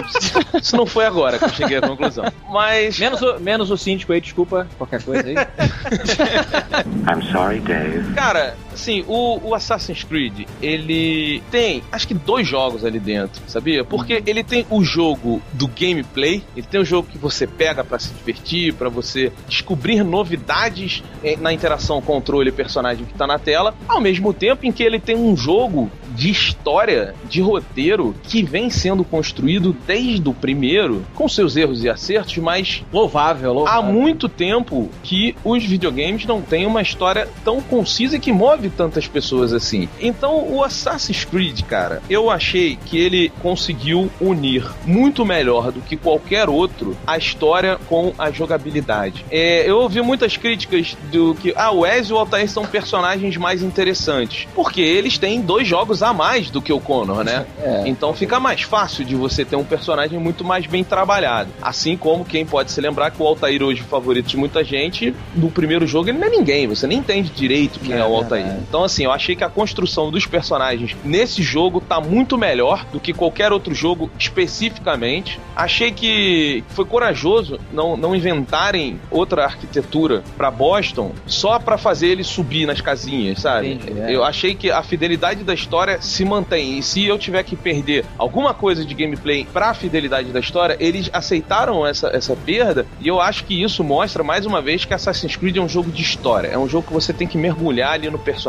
isso não foi agora que eu cheguei à conclusão. Mas. Menos o, menos o síndico aí, desculpa, qualquer coisa aí. I'm sorry, Dave. Cara, assim, o, o Assassin's Creed, ele tem, acho que dois jogos ali dentro, sabia? Porque ele tem o jogo do gameplay, ele tem o jogo que você pega pra se divertir, pra você descobrir novidades eh, na interação controle personagem que tá na tela, ao mesmo tempo em que ele tem um jogo de história, de roteiro, que vem sendo construído desde o primeiro, com seus erros e acertos, mas louvável, louvável. há muito tempo que os videogames não têm uma história tão concisa e que move tantas pessoas assim. Então, o Assassin's Creed, cara, eu achei que ele conseguiu unir muito melhor do que qualquer outro a história com a jogabilidade. É, eu ouvi muitas críticas do que ah, o Ezio e o Altair são personagens mais interessantes, porque eles têm dois jogos a mais do que o Connor, né? É. Então fica mais fácil de você ter um personagem muito mais bem trabalhado. Assim como quem pode se lembrar que o Altair hoje favorito de muita gente, no primeiro jogo ele não é ninguém, você nem entende direito quem é, É o Altair. Então assim, eu achei que a construção dos personagens nesse jogo tá muito melhor do que qualquer outro jogo especificamente. Achei que foi corajoso não, não inventarem outra arquitetura pra Boston só pra fazer ele subir nas casinhas, sabe? Entendi, é. Eu achei que a fidelidade da história se mantém. E se eu tiver que perder alguma coisa de gameplay pra fidelidade da história, eles aceitaram essa, essa perda. E eu acho que isso mostra mais uma vez que Assassin's Creed é um jogo de história. É um jogo que você tem que mergulhar ali no personagem.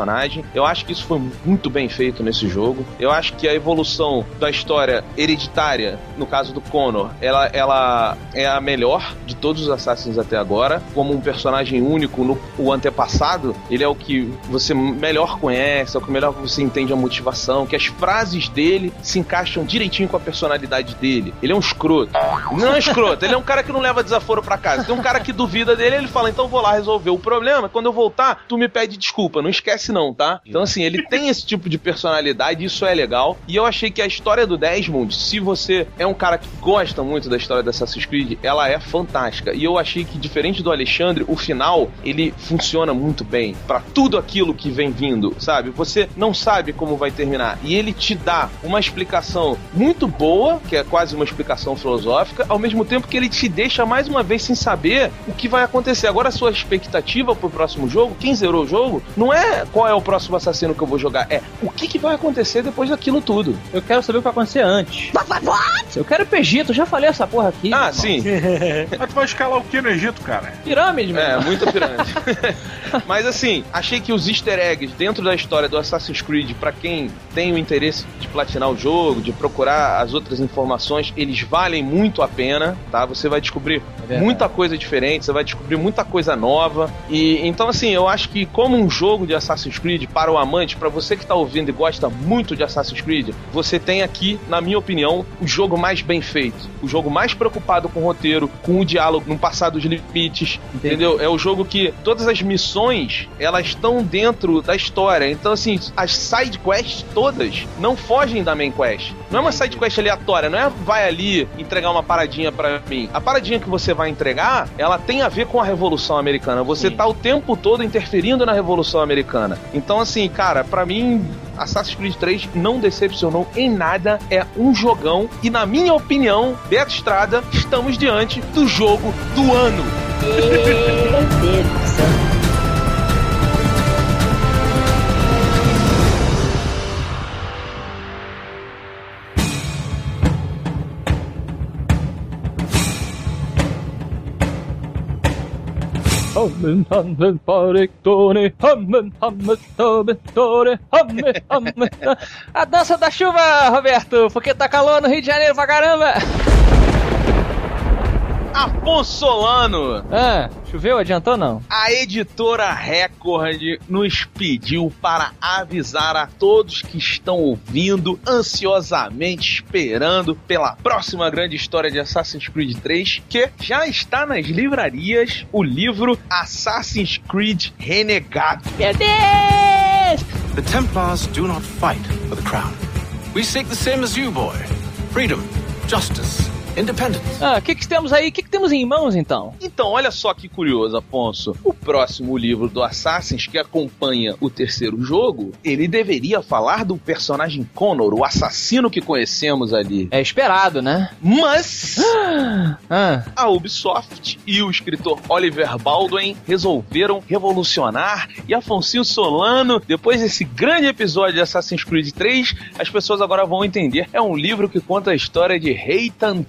Eu acho que isso foi muito bem feito nesse jogo. Eu acho que a evolução da história hereditária, no caso do Connor, ela, ela é a melhor de todos os Assassins até agora. Como um personagem único no o antepassado, ele é o que você melhor conhece, é o que melhor você entende a motivação, que as frases dele se encaixam direitinho com a personalidade dele. Ele é um escroto. Não é escroto, ele é um cara que não leva desaforo pra casa. Tem um cara que duvida dele, ele fala, então vou lá resolver o problema. Quando eu voltar, tu me pede desculpa. Não esquece não, tá? Então assim, ele tem esse tipo de personalidade, isso é legal. E eu achei que a história do Desmond, se você é um cara que gosta muito da história da Assassin's Creed, ela é fantástica. E eu achei que, diferente do Alexandre, o final, ele funciona muito bem Pra tudo aquilo que vem vindo, sabe? Você não sabe como vai terminar. E ele te dá uma explicação muito boa, que é quase uma explicação filosófica, ao mesmo tempo que ele te deixa mais uma vez sem saber o que vai acontecer. Agora, a sua expectativa pro próximo jogo, quem zerou o jogo, não é qual é o próximo assassino que eu vou jogar, é o que, que vai acontecer depois daquilo tudo. Eu quero saber o que vai acontecer antes. Eu quero ir pro Egito, já falei essa porra aqui. Ah, sim. Mas tu vai escalar o que no Egito, cara? Pirâmide, meu É, muita pirâmide. Mas assim, achei que os easter eggs dentro da história do Assassin's Creed, pra quem tem o interesse de platinar o jogo, de procurar as outras informações, eles valem muito a pena, tá? Você vai descobrir verdade. muita coisa diferente, você vai descobrir muita coisa nova. E então assim, eu acho que como um jogo de Assassin's Creed para o amante, pra você que tá ouvindo e gosta muito de Assassin's Creed, você tem aqui, na minha opinião, o jogo mais bem feito, o jogo mais preocupado com o roteiro, com o diálogo, no passar dos limites, entendeu? É o jogo que todas as missões, elas estão dentro da história. Então assim, as side quests todas não fogem da main quest. Não é uma side quest aleatória, não é vai ali entregar uma paradinha pra mim. A paradinha que você vai entregar, ela tem a ver com a Revolução Americana. Você tá o tempo todo interferindo na Revolução Americana. Então assim, cara, pra mim Assassin's Creed 3 não decepcionou em nada, é um jogão e na minha opinião, Beto Estrada, estamos diante do jogo do ano. Meu Deus Hammen, hammen, parectone, hammen, hammen, tore, hammen, hammen. A dança da chuva, Roberto, porque tá calor no Rio de Janeiro pra caramba. Afonso Solano, Ah, choveu? Adiantou não? a editora Record nos pediu para avisar a todos que estão ouvindo, ansiosamente esperando pela próxima grande história de Assassin's Creed 3, que já está nas livrarias o livro Assassin's Creed Renegado. Meu Deus! The Templars do not fight for the crown. We seek the same as you, boy freedom, justice, independence. Ah, o que, que temos aí? O que, que temos em mãos então? Então, olha só que curioso, Afonso. O próximo livro do Assassin's que acompanha o terceiro jogo, ele deveria falar do personagem Connor, o assassino que conhecemos ali. É esperado, né? Mas Ah, a Ubisoft e o escritor Oliver Baldwin resolveram revolucionar e Afonso Solano, depois desse grande episódio de Assassin's Creed 3, as pessoas agora vão entender. É um livro que conta a história de Haytham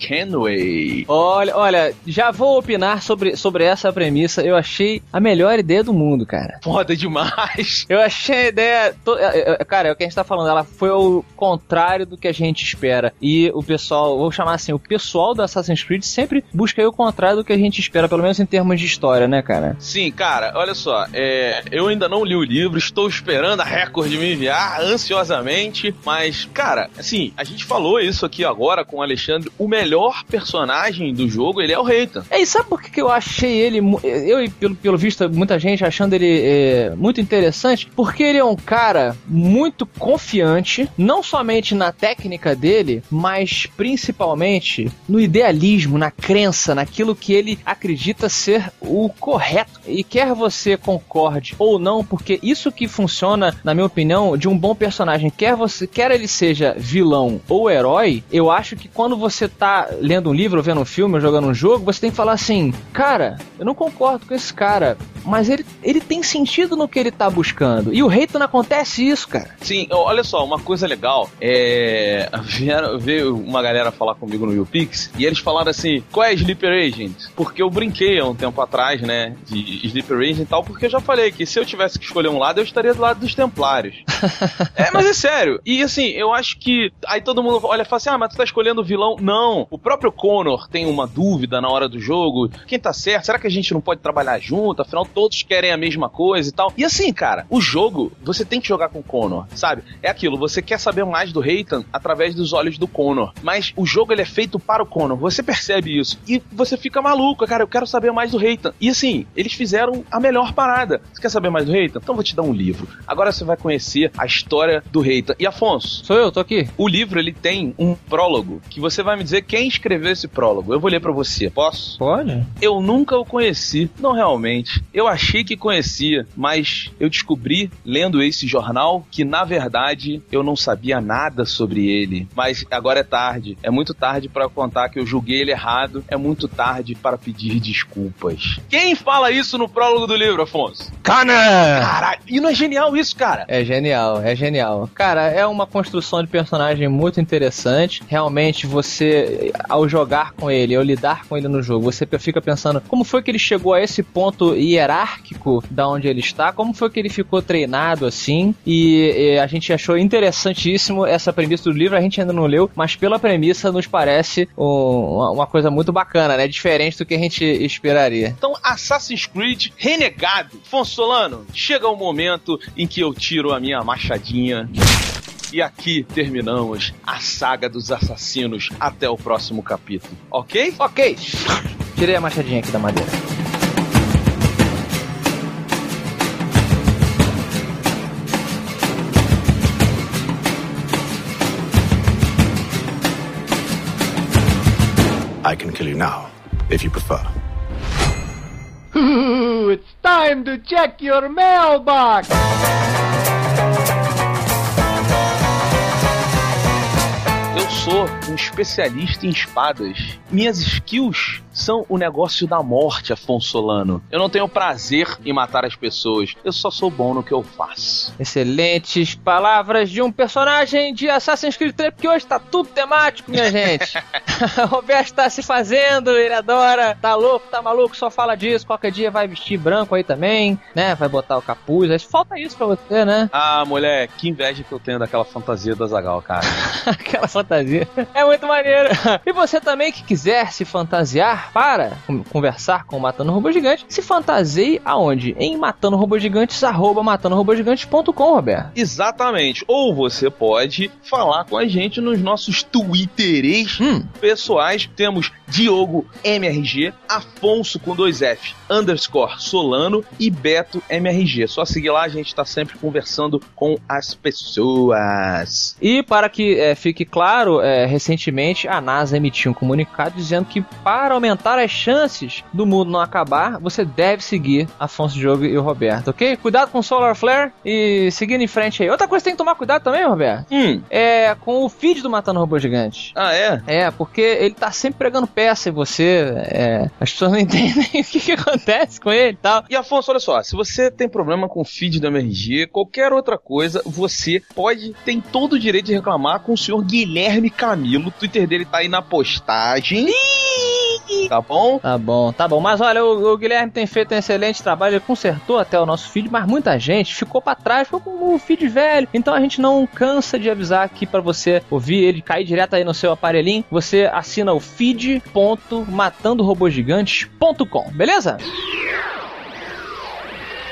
Olha, olha, já vou opinar sobre, sobre essa premissa. Eu achei a melhor ideia do mundo, cara. Foda demais. Eu achei a ideia. to- é, é, Cara, é o que a gente tá falando. Ela foi o contrário do que a gente espera. E o pessoal, vou chamar assim, o pessoal do Assassin's Creed sempre busca o contrário do que a gente espera, pelo menos em termos de história, né, cara? Sim, cara, olha só, é, eu ainda não li o livro, estou esperando a Record me enviar ansiosamente, mas, cara, assim, a gente falou isso aqui agora com o Alexandre, o melhor personagem do jogo, ele é o Reitan. É, e sabe por que eu achei ele. Eu, pelo, pelo visto, muita gente achando ele é, muito interessante? Porque ele é um cara muito confiante, não somente na técnica dele, mas principalmente no idealismo, na crença, naquilo que ele acredita ser o correto. E quer você concorde ou não, porque isso que funciona, na minha opinião, de um bom personagem, quer você, quer ele seja vilão ou herói, eu acho que quando você tá lendo um livro, ou vendo um filme, ou jogando um jogo, você tem que falar assim, cara, eu não concordo com esse cara, mas ele, ele tem sentido no que ele tá buscando. E o Reitan não acontece isso, cara. Sim, olha só, uma coisa legal é. Vieram, veio uma galera falar comigo no YouPix e eles falaram assim: qual é Sleeper Agent? Porque eu brinquei há um tempo atrás, né, de Sleeper Agent e tal, porque eu já falei que se eu tivesse que escolher um lado, eu estaria do lado dos Templários. é, mas é sério. E assim, eu acho que. Aí todo mundo olha e fala assim: ah, mas tu tá escolhendo o vilão. Não. O próprio Connor tem uma dúvida na hora do jogo. Quem tá certo? Será que a gente não pode trabalhar junto? Afinal, todos querem a mesma coisa e tal. E assim, cara, o jogo, você tem que jogar com o Connor, sabe? É aquilo, você quer saber mais do Reitan através dos olhos do Connor. Mas o jogo ele é feito para o Connor. Você percebe isso. E você fica maluco, cara. Eu quero saber mais do Reitan. E assim, eles fizeram a melhor parada. Você quer saber mais do Reitan? Então eu vou te dar um livro. Agora você vai conhecer a história do Reitan. E Afonso, Sou eu, tô aqui. o livro ele tem um prólogo que você vai me dizer quem escreveu esse prólogo. Eu vou ler pra você. Posso? Pode? Eu nunca o conheci, não realmente. Eu achei que conhecia, mas eu descobri lendo esse jornal que na verdade eu não sabia nada sobre ele. Mas agora é tarde. É muito tarde para contar que eu julguei ele errado. É muito tarde para pedir desculpas. Quem fala isso no prólogo do livro, Afonso? Cana! Caralho, e não é genial isso, cara? É genial, é genial. Cara, é uma construção de personagem muito interessante. Realmente, você, ao jogar com ele, ao lidar com ele no jogo, você fica pensando como foi que ele chegou a esse ponto hierárquico da onde ele está, como foi que ele ficou treinado assim. E, e a gente achou interessantíssimo essa premissa do livro, a gente ainda não leu, mas pela premissa nos parece um- uma, coisa muito bacana, né? Diferente do que a gente esperaria. Então, Assassin's Creed Renegado. Afonso Solano, chega o momento em que eu tiro a minha machadinha. E aqui terminamos a saga dos assassinos até o próximo capítulo, ok? Ok. Tirei a machadinha aqui da madeira. I can kill you now, if you prefer. it's time to check your mailbox. Sou um especialista em espadas. Minhas skills são o negócio da morte, Afonso Solano. Eu não tenho prazer em matar as pessoas. Eu só sou bom no que eu faço. Excelentes palavras de um personagem de Assassin's Creed 3, porque hoje tá tudo temático, minha gente. Roberto tá se fazendo, ele adora, tá louco, tá maluco, só fala disso. Qualquer dia vai vestir branco aí também, né? Vai botar o capuz. Aí Falta isso pra você, né? Ah, mulher, que inveja que eu tenho daquela fantasia da Zagal, cara. Aquela fantasia. É muito maneiro. E você também que quiser se fantasiar para con- conversar com o Matando Robô Gigante, se fantasie aonde? Em matando robô gigantes, arroba matandorobogigantes.com, Roberto. Exatamente. Ou você pode falar com a gente nos nossos twitteres pessoais. Temos Diogo MRG, Afonso com dois F, underscore Solano e Beto MRG. Só seguir lá, a gente tá sempre conversando com as pessoas. E para que eh, fique claro, claro, é, recentemente a NASA emitiu um comunicado dizendo que para aumentar as chances do mundo não acabar, você deve seguir Afonso Diogo e o Roberto, ok? Cuidado com o Solar Flare e seguindo em frente aí. Outra coisa que tem que tomar cuidado também, Roberto, Hum. é com o feed do Matando Robô Gigante. Ah, é? É, porque ele tá sempre pregando peça em você. é, as pessoas não entendem o que, que acontece com ele e tal. E Afonso, olha só, se você tem problema com o feed do MRG, qualquer outra coisa, você pode, tem todo o direito de reclamar com o senhor Guilherme Camilo. O Twitter dele tá aí na postagem. Tá bom? Tá bom, tá bom. Mas olha, o, o Guilherme tem feito um excelente trabalho, ele consertou até o nosso feed, mas muita gente ficou pra trás, ficou com o feed velho. Então a gente não cansa de avisar aqui pra você ouvir ele cair direto aí no seu aparelhinho. Você assina o feed.matandorobogigantes.com, beleza?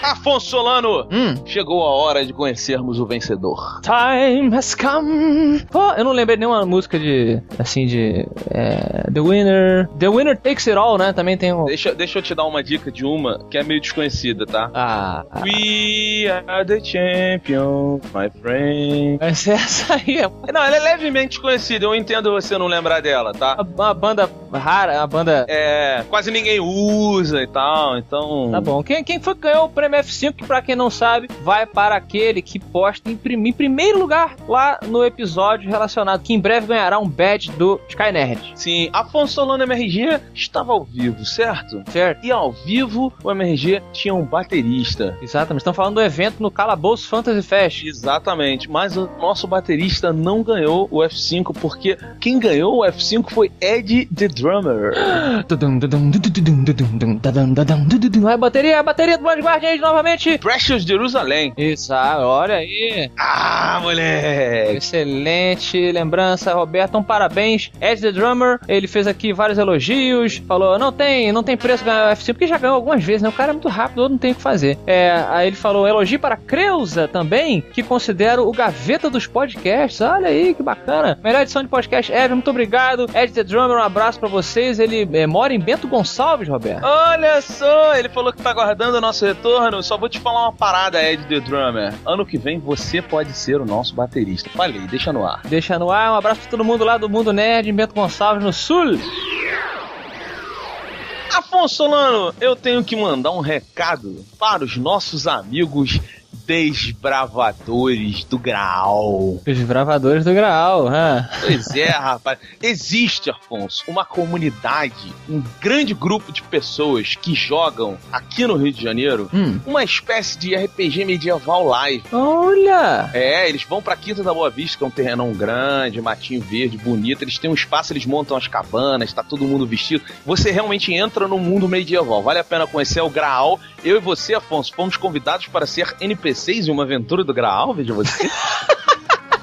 Afonso Solano, Hum. chegou a hora de conhecermos o vencedor. Time has come. Pô, eu não lembrei nenhuma música de. Assim, de. é, The Winner. The Winner Takes It All, né? Também tem um. Deixa, deixa eu te dar uma dica de uma que é meio desconhecida, tá? Ah. ah. We are the champions, my friend. Mas essa aí é Não, ela é levemente desconhecida, eu entendo você não lembrar dela, tá? uma, uma banda rara, uma banda. É, quase ninguém usa e tal, então. Tá bom. Quem, quem foi que ganhou o prêmio F5, que pra quem não sabe, vai para aquele que posta em, prim- em primeiro lugar lá no episódio relacionado, que em breve ganhará um badge do Sky Nerd. Sim, Afonso Solano MRG estava ao vivo, certo? Certo? E ao vivo o MRG tinha um baterista. Exatamente. Estão falando do evento no Calabouço Fantasy Fest. Exatamente, mas o nosso baterista não ganhou o F5 porque quem ganhou o F5 foi Ed the Drummer. Vai bateria, a bateria do Blind Guardian aí novamente. Precious Jerusalém. Isso, ah, olha aí. Ah, moleque! Excelente lembrança, Roberto. Um parabéns. Ed the Drummer, ele fez aqui vários elogios. Falou: não tem, não tem preço ganhar o F5, porque já ganhou algumas vezes, né? O cara é muito rápido, não tem o que fazer. É, aí ele falou: elogio para Creuza também, que considero o gaveta dos podcasts. Olha aí, que bacana. Melhor edição de podcast ever, muito obrigado. Ed the Drummer, um abraço pra vocês. Ele é, mora em Bento Gonçalves, Roberto. Olha só, ele falou que tá aguardando o nosso retorno. Só vou te falar uma parada, Ed the Drummer. Ano que vem você pode ser o nosso baterista. Falei, deixa no ar. Deixa no ar, um abraço pra todo mundo lá do Mundo Nerd, Bento Gonçalves, no Sul. Afonso Solano, eu tenho que mandar um recado para os nossos amigos desbravadores do Graal. Os bravadores do Graal, hã? Pois é, rapaz. Existe, Afonso, uma comunidade, um grande grupo de pessoas que jogam aqui no Rio de Janeiro Hum. uma espécie de RPG medieval live. Olha! É, eles vão pra Quinta da Boa Vista, que é um terrenão grande, matinho verde, bonito. Eles têm um espaço, eles montam as cabanas, tá todo mundo vestido. Você realmente entra no mundo medieval. Vale a pena conhecer o Graal. Eu e você, Afonso, fomos convidados para ser NPCs em uma aventura do Graal, veja você.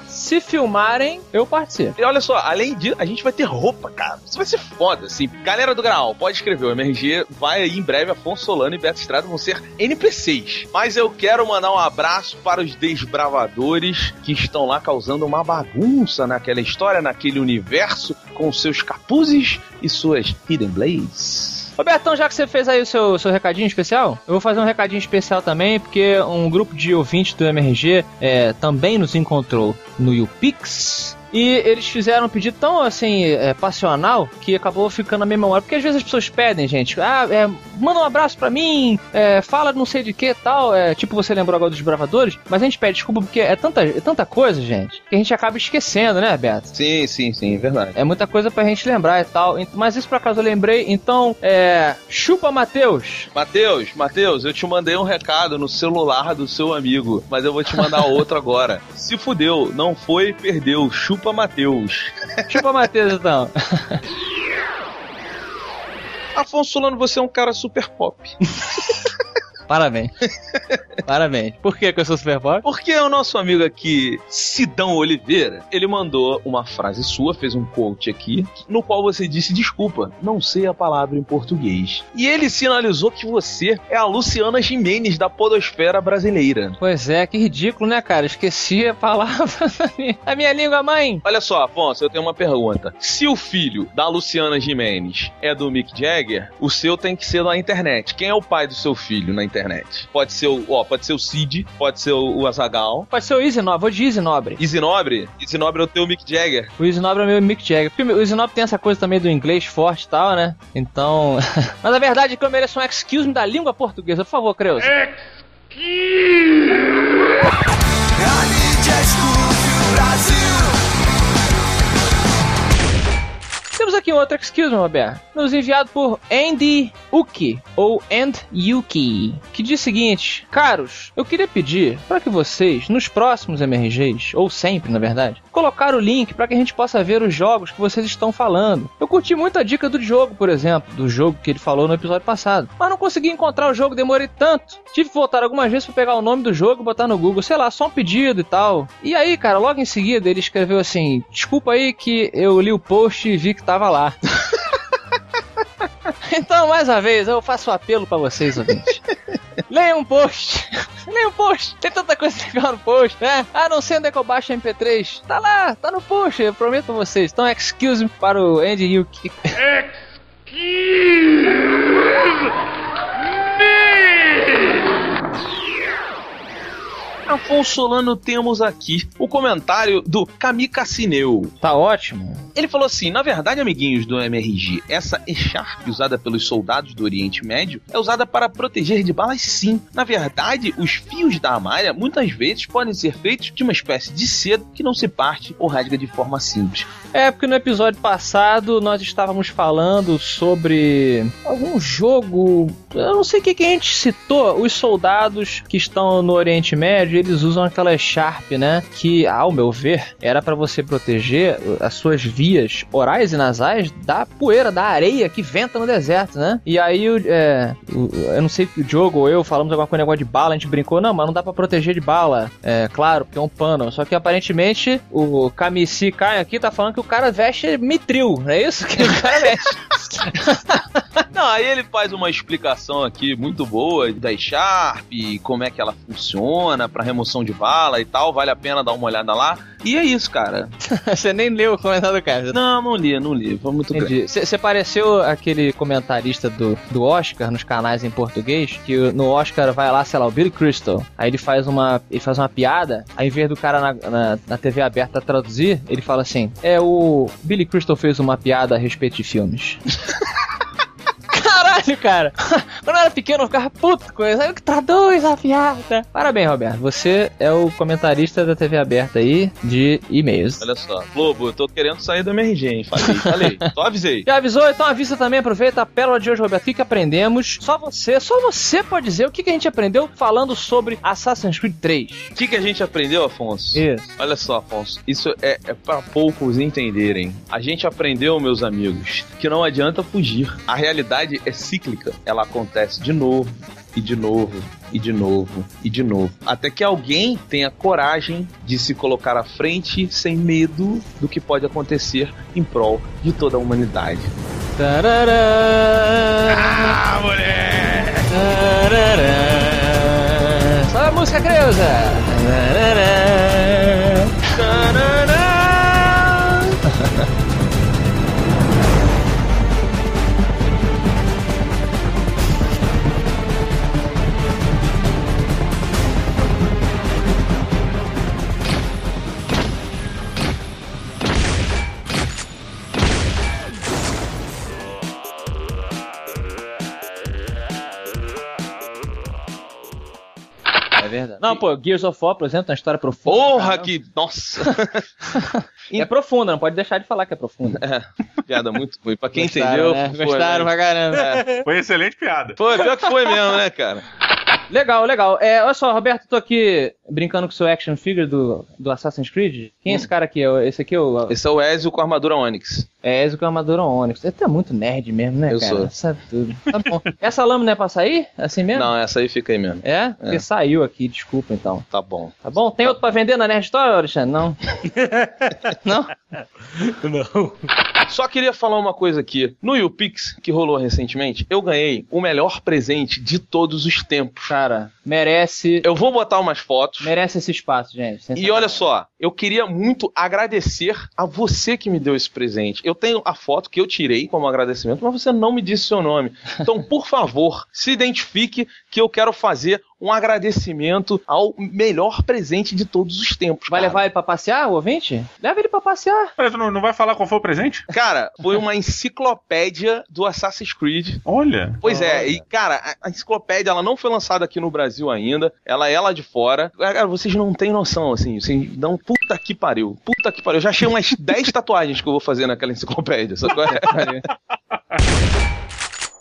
Se filmarem, eu participo. E olha só, além disso, a gente vai ter roupa, cara. Isso vai ser foda, assim. Galera do Graal, pode escrever. O MRG vai aí em breve. Afonso Solano e Beto Estrada vão ser NPCs. Mas eu quero mandar um abraço para os desbravadores que estão lá causando uma bagunça naquela história, naquele universo, com seus capuzes e suas Hidden Blades. Robertão, já que você fez aí o seu, seu recadinho especial, eu vou fazer um recadinho especial também, porque um grupo de ouvintes do MRG é, também nos encontrou no YouPix. E eles fizeram um pedido tão assim, é, passional, que acabou ficando na minha memória. Porque às vezes as pessoas pedem, gente, ah, é, manda um abraço pra mim, é, fala não sei de que tal. É, tipo, você lembrou agora dos bravadores, mas a gente pede desculpa porque é tanta, é tanta coisa, gente, que a gente acaba esquecendo, né, Beto? Sim, sim, sim, verdade. É muita coisa pra gente lembrar e tal. Mas isso por acaso eu lembrei. Então, é. Chupa Matheus. Matheus, Matheus, eu te mandei um recado no celular do seu amigo, mas eu vou te mandar outro agora. Se fudeu, não foi, perdeu. Chupa Matheus. Chupa Matheus, então. Afonso Solano, você é um cara super pop. Parabéns. Parabéns. Por que que eu sou super? Porque o nosso amigo aqui, Sidão Oliveira, ele mandou uma frase sua, fez um quote aqui, no qual você disse: Desculpa, não sei a palavra em português. E ele sinalizou que você é a Luciana Jimenez da Podosfera brasileira. Pois é, que ridículo, né, cara? Esqueci a palavra da minha, da minha língua mãe. Olha só, Afonso, eu tenho uma pergunta. Se o filho da Luciana Jimenez é do Mick Jagger, o seu tem que ser na internet. Quem é o pai do seu filho na internet? Internet. Pode ser o, ó, pode ser o Cid, pode ser o, o Azagal. Pode ser o Easy Nobre, vou de Easy Nobre. Easy Nobre? Easy Nobre é o teu Mick Jagger. O Easy Nobre é o meu Mick Jagger. Porque o Easy Nobre tem essa coisa também do inglês forte e tal, né? Então. Mas a verdade é que eu mereço um excuse me da língua portuguesa. Por favor, Creus. Temos aqui um outro excuse me, Roberto. Nos enviado por Andy Uki, ou And Yuki, que diz o seguinte: Caros, eu queria pedir para que vocês, nos próximos MRGs, ou sempre na verdade, colocar o link para que a gente possa ver os jogos que vocês estão falando. Eu curti muito a dica do jogo, por exemplo, do jogo que ele falou no episódio passado, mas não consegui encontrar o jogo, demorei tanto. Tive que voltar algumas vezes para pegar o nome do jogo botar no Google, sei lá, só um pedido e tal. E aí, cara, logo em seguida ele escreveu assim: Desculpa aí que eu li o post e vi que tava lá. Então, mais uma vez, eu faço um apelo pra vocês, ouvintes. Leiam um post. Leiam um post. Tem tanta coisa legal no post, né? Ah, não sei onde é que eu baixo MP3. Tá lá, tá no post, eu prometo a vocês. Então, excuse me para o Andy Yuki. Afonso Solano, temos aqui o comentário do Kamikasineu. Tá ótimo. Ele falou assim: na verdade, amiguinhos do MRG, essa Echarp usada pelos soldados do Oriente Médio é usada para proteger de balas, sim. Na verdade, os fios da malha muitas vezes podem ser feitos de uma espécie de seda que não se parte ou rasga de forma simples. É, porque no episódio passado nós estávamos falando sobre algum jogo. Eu não sei o que, que a gente citou. Os soldados que estão no Oriente Médio eles usam aquela Sharp, né? Que, ao meu ver, era para você proteger as suas vias orais e nasais da poeira, da areia que venta no deserto, né? E aí, é, eu não sei se o Diogo ou eu falamos alguma coisa negócio de bala, a gente brincou, não, mas não dá para proteger de bala. É, claro, porque é um pano. Só que aparentemente o Kamici Kai aqui tá falando que o cara veste mitril, não é isso que o cara veste? Não, aí ele faz uma explicação aqui muito boa da Sharp, como é que ela funciona para remoção de bala e tal. Vale a pena dar uma olhada lá. E é isso, cara. Você nem leu o comentário do cara. Não, não li, não li. Foi muito grande. Você pareceu aquele comentarista do, do Oscar nos canais em português, que no Oscar vai lá, sei lá, o Billy Crystal. Aí ele faz uma, ele faz uma piada, aí em vez do cara na, na, na TV aberta traduzir, ele fala assim: É, o Billy Crystal fez uma piada a respeito de filmes. Caralho, cara. Quando eu era pequeno, eu ficava puto com isso. Aí que traduz a piada. Parabéns, Roberto. Você é o comentarista da TV aberta aí de e-mails. Olha só. Lobo, eu tô querendo sair do MRG, hein? Falei, falei. Só avisei. Já avisou? Então avisa também, aproveita a pérola de hoje, Roberto. O que, que aprendemos? Só você, só você pode dizer o que, que a gente aprendeu falando sobre Assassin's Creed 3. O que, que a gente aprendeu, Afonso? Isso. Olha só, Afonso. Isso é, é para poucos entenderem. A gente aprendeu, meus amigos, que não adianta fugir. A realidade é cíclica. Ela acontece de novo, e de novo, e de novo, e de novo. Até que alguém tenha coragem de se colocar à frente sem medo do que pode acontecer em prol de toda a humanidade. Ah, mulher! Só a música, Creuza! É verdade. Não, pô, Gears of War, por exemplo, tem uma história profunda. Porra, que. Nossa! É profunda, não pode deixar de falar que é profunda. É, piada muito ruim. Pra quem Gostaram, entendeu, né? foi, Gostaram né? pra caramba. É. Foi excelente piada. Foi, pior que foi mesmo, né, cara? Legal, legal. É, olha só, Roberto, tô aqui brincando com o seu action figure do, do Assassin's Creed. Quem é esse cara aqui? É Esse aqui é o. Esse é o Ezio com a armadura Onix. É Ezio com a armadura Onix. Você é muito nerd mesmo, né, Eu cara? sou. Sabe tudo. Tá bom. Essa lâmina é pra sair? Assim mesmo? Não, essa aí fica aí mesmo. É? Porque saiu aqui, desculpa então. Tá bom. Tá bom? Tem outro pra vender na Nerd Store, Alexandre? Não? Não? Não. Só queria falar uma coisa aqui. No YouPix, que rolou recentemente, eu ganhei o melhor presente de todos os tempos. Cara, merece. Eu vou botar umas fotos. Merece esse espaço, gente. E olha só, eu queria muito agradecer a você que me deu esse presente. Eu tenho a foto que eu tirei como agradecimento, mas você não me disse seu nome. Então, por favor, se identifique que eu quero fazer um agradecimento ao melhor presente de todos os tempos. Vai cara. levar ele pra passear, o ouvinte? Leva ele pra passear. Peraí, tu não, não vai falar qual foi o presente? Cara, foi uma enciclopédia do Assassin's Creed. Olha. Pois é, e cara, a- enciclopédia ela não foi lançada aqui no Brasil ainda, ela é lá de fora. Cara, vocês não têm noção, assim, vocês não. Puta que pariu, puta que pariu. Eu já achei umas 10 tatuagens que eu vou fazer naquela enciclopédia, sabe qual é?